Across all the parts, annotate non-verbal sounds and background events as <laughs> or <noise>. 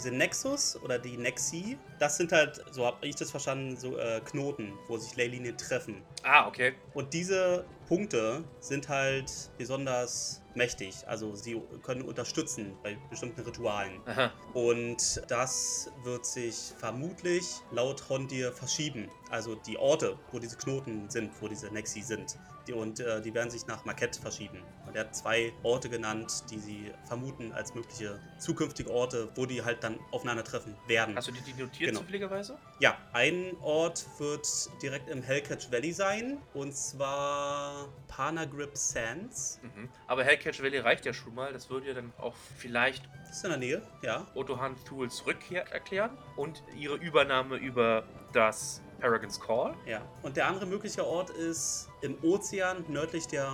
diese Nexus oder die Nexi, das sind halt, so habe ich das verstanden, so äh, Knoten, wo sich Leylinien treffen. Ah, okay. Und diese Punkte sind halt besonders mächtig. Also sie können unterstützen bei bestimmten Ritualen. Aha. Und das wird sich vermutlich laut Hondir verschieben. Also die Orte, wo diese Knoten sind, wo diese Nexi sind. Die, und äh, die werden sich nach Marquette verschieben. Und er hat zwei Orte genannt, die sie vermuten als mögliche zukünftige Orte, wo die halt dann aufeinandertreffen werden. Hast du die, die notiert Genau. zufälligerweise? Ja, ein Ort wird direkt im Hellcatch Valley sein. Und zwar Panagrip Sands. Mhm. Aber Hellcatch Valley reicht ja schon mal. Das würde ja dann auch vielleicht Das ist in der Nähe, ja. Otohan Thuls Rückkehr erklären und ihre Übernahme über das Paragon's Call. Ja. Und der andere mögliche Ort ist im Ozean nördlich der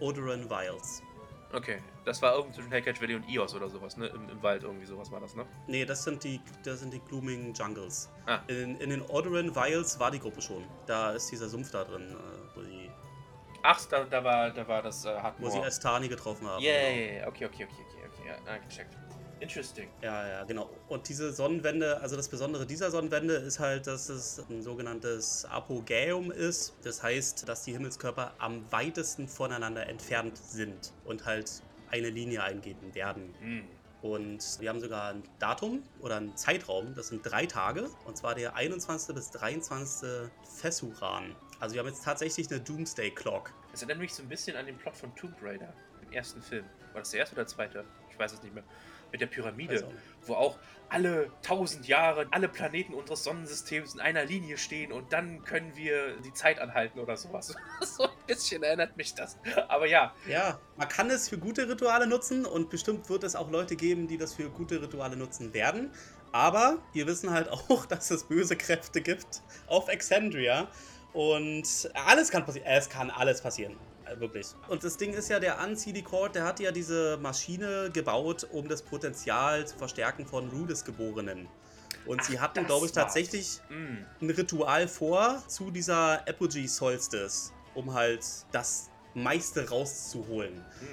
Odoran Wilds. Okay, das war irgendwo zwischen Hellcatch Valley und Ios oder sowas, ne? Im, Im Wald irgendwie sowas war das, ne? Nee, das sind die, das sind die Glooming Jungles. Ah. In, in den Odoran Wilds war die Gruppe schon. Da ist dieser Sumpf da drin, äh, wo, die, Ach, da, da war da war das äh, wo Hardmore. sie Estani getroffen haben. Yeah, genau. yeah, yeah, okay, okay, okay, okay, okay, ja, ah, gecheckt. Interesting. Ja, ja, genau. Und diese Sonnenwende, also das Besondere dieser Sonnenwende ist halt, dass es ein sogenanntes Apogäum ist. Das heißt, dass die Himmelskörper am weitesten voneinander entfernt sind und halt eine Linie eingeben werden. Hm. Und wir haben sogar ein Datum oder einen Zeitraum, das sind drei Tage, und zwar der 21. bis 23. Fessuran. Also wir haben jetzt tatsächlich eine Doomsday Clock. Das erinnert mich so ein bisschen an den Plot von Tomb Raider, ersten Film. War das der erste oder der zweite? Ich weiß es nicht mehr. Mit der Pyramide, auch wo auch alle tausend Jahre alle Planeten unseres Sonnensystems in einer Linie stehen und dann können wir die Zeit anhalten oder sowas. <laughs> so ein bisschen erinnert mich das. Aber ja, Ja, man kann es für gute Rituale nutzen und bestimmt wird es auch Leute geben, die das für gute Rituale nutzen werden. Aber wir wissen halt <laughs> auch, dass es böse Kräfte gibt auf Exandria. Und alles kann passieren. Es kann alles passieren. Äh, Wirklich. Und das Ding ist ja, der Uncd Court, der hat ja diese Maschine gebaut, um das Potenzial zu verstärken von Rudis Geborenen. Und sie Ach, hatten, das glaube ich, tatsächlich mh, ein Ritual vor zu dieser Apogee Solstice, um halt das meiste rauszuholen. Hm.